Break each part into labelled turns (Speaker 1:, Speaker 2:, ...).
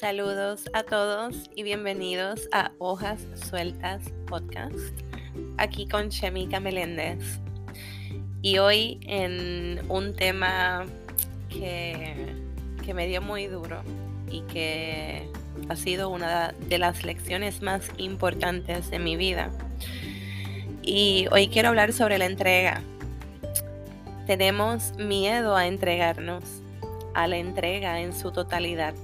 Speaker 1: Saludos a todos y bienvenidos a Hojas Sueltas Podcast, aquí con Chemica Meléndez. Y hoy en un tema que, que me dio muy duro y que ha sido una de las lecciones más importantes de mi vida. Y hoy quiero hablar sobre la entrega. Tenemos miedo a entregarnos, a la entrega en su totalidad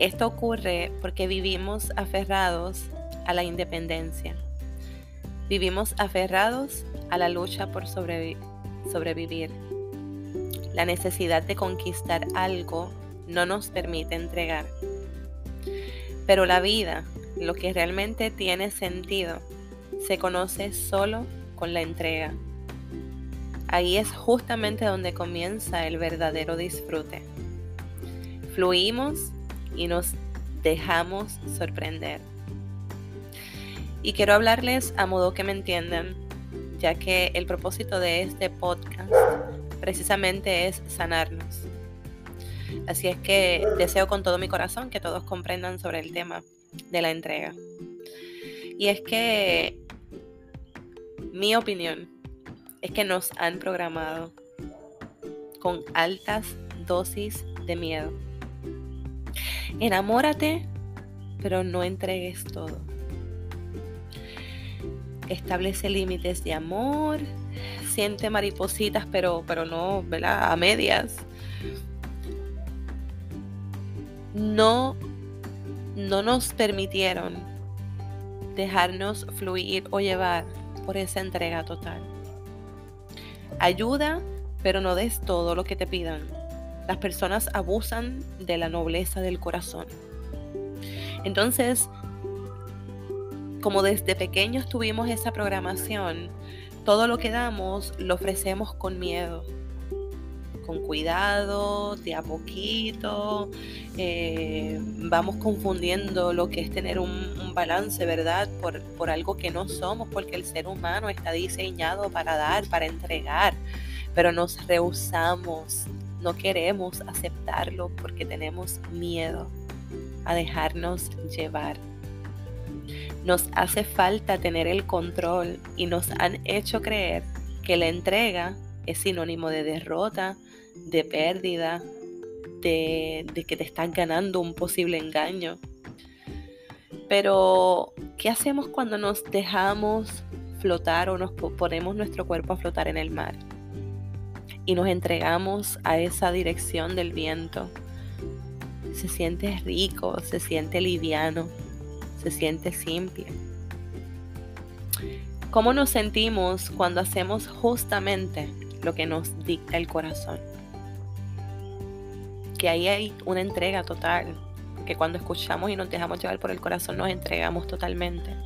Speaker 1: esto ocurre porque vivimos aferrados a la independencia. Vivimos aferrados a la lucha por sobrevivir. La necesidad de conquistar algo no nos permite entregar. Pero la vida, lo que realmente tiene sentido, se conoce solo con la entrega. Ahí es justamente donde comienza el verdadero disfrute. Fluimos y nos dejamos sorprender. Y quiero hablarles a modo que me entiendan, ya que el propósito de este podcast precisamente es sanarnos. Así es que deseo con todo mi corazón que todos comprendan sobre el tema de la entrega. Y es que mi opinión es que nos han programado con altas dosis de miedo Enamórate, pero no entregues todo. Establece límites de amor, siente maripositas, pero, pero no, ¿verdad? A medias. No, no nos permitieron dejarnos fluir o llevar por esa entrega total. Ayuda, pero no des todo lo que te pidan las personas abusan de la nobleza del corazón. Entonces, como desde pequeños tuvimos esa programación, todo lo que damos lo ofrecemos con miedo, con cuidado, de a poquito. Eh, vamos confundiendo lo que es tener un, balance, ¿verdad? Por, por algo que no somos, porque el ser humano está diseñado para dar, para entregar, pero nos rehusamos no queremos aceptarlo porque tenemos miedo a dejarnos llevar. Nos hace falta tener el control y nos han hecho creer que la entrega es sinónimo de derrota, de pérdida, de, que te están ganando un posible engaño. Pero, ¿qué hacemos cuando nos dejamos flotar o nos ponemos nuestro cuerpo a flotar en el mar? Y nos entregamos a esa dirección del viento. Se siente rico, se siente liviano, se siente simple. ¿Cómo nos sentimos cuando hacemos justamente lo que nos dicta el corazón? Que ahí hay una entrega total, que cuando escuchamos y nos dejamos llevar por el corazón nos entregamos totalmente.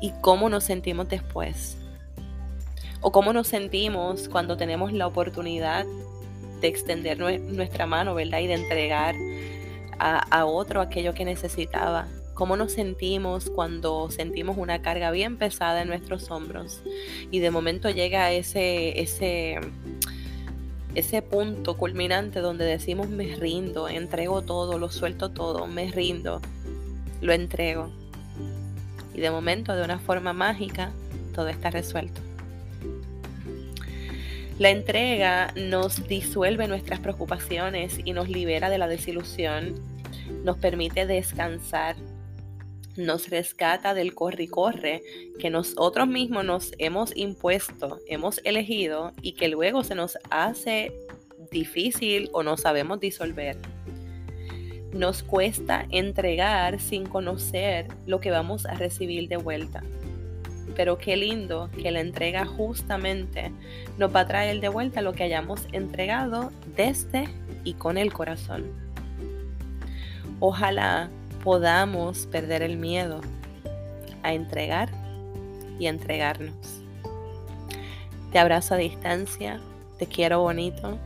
Speaker 1: ¿Y cómo nos sentimos después? O cómo nos sentimos cuando tenemos la oportunidad de extender nuestra mano, ¿verdad? Y de entregar a, otro aquello que necesitaba. Cómo nos sentimos cuando sentimos una carga bien pesada en nuestros hombros y de momento llega ese, ese, ese punto culminante donde decimos me rindo, entrego todo, lo suelto todo, me rindo, lo entrego. Y de momento, de una forma mágica, todo está resuelto. La entrega nos disuelve nuestras preocupaciones y nos libera de la desilusión, nos permite descansar, nos rescata del corre y corre que nosotros mismos nos hemos impuesto, hemos elegido y que luego se nos hace difícil o no sabemos disolver. Nos cuesta entregar sin conocer lo que vamos a recibir de vuelta. Pero qué lindo que la entrega justamente nos va a traer de vuelta lo que hayamos entregado desde y con el corazón. Ojalá podamos perder el miedo a entregar y entregarnos. Te abrazo a distancia, te quiero bonito,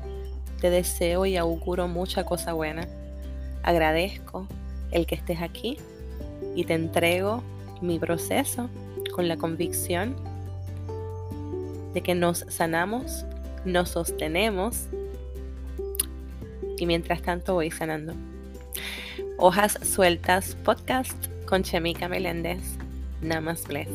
Speaker 1: te deseo y auguro mucha cosa buena. Agradezco el que estés aquí y te entrego mi proceso con la convicción de que nos sanamos, nos sostenemos y mientras tanto voy sanando. Hojas Sueltas Podcast con Chemica Meléndez. Namaste.